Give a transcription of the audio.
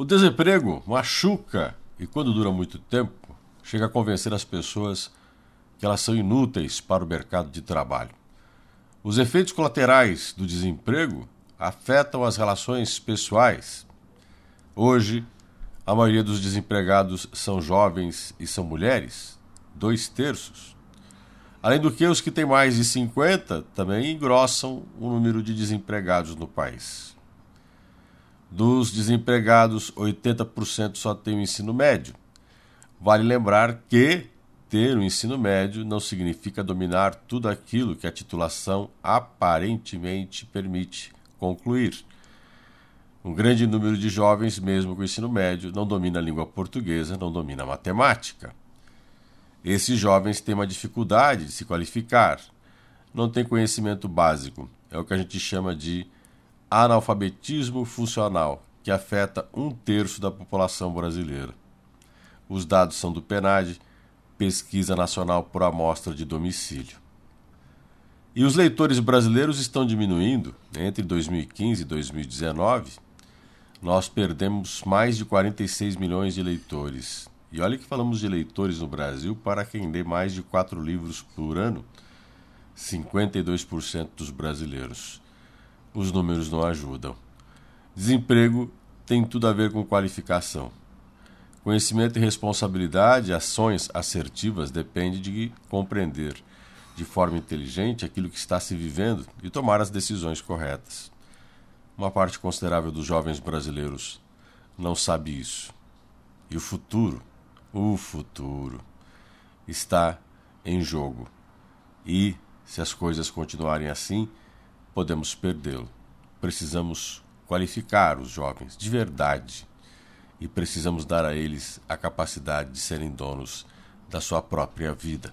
O desemprego machuca e, quando dura muito tempo, chega a convencer as pessoas que elas são inúteis para o mercado de trabalho. Os efeitos colaterais do desemprego afetam as relações pessoais. Hoje, a maioria dos desempregados são jovens e são mulheres, dois terços. Além do que, os que têm mais de 50 também engrossam o número de desempregados no país. Dos desempregados, 80% só têm o ensino médio. Vale lembrar que ter o ensino médio não significa dominar tudo aquilo que a titulação aparentemente permite concluir. Um grande número de jovens, mesmo com o ensino médio, não domina a língua portuguesa, não domina a matemática. Esses jovens têm uma dificuldade de se qualificar, não têm conhecimento básico. É o que a gente chama de analfabetismo funcional, que afeta um terço da população brasileira. Os dados são do PNAD, Pesquisa Nacional por Amostra de Domicílio. E os leitores brasileiros estão diminuindo. Entre 2015 e 2019, nós perdemos mais de 46 milhões de leitores. E olha que falamos de leitores no Brasil para quem lê mais de quatro livros por ano, 52% dos brasileiros os números não ajudam. Desemprego tem tudo a ver com qualificação. Conhecimento e responsabilidade, ações assertivas depende de compreender de forma inteligente aquilo que está se vivendo e tomar as decisões corretas. Uma parte considerável dos jovens brasileiros não sabe isso. E o futuro, o futuro, está em jogo. E, se as coisas continuarem assim, podemos perdê-lo. Precisamos qualificar os jovens de verdade e precisamos dar a eles a capacidade de serem donos da sua própria vida.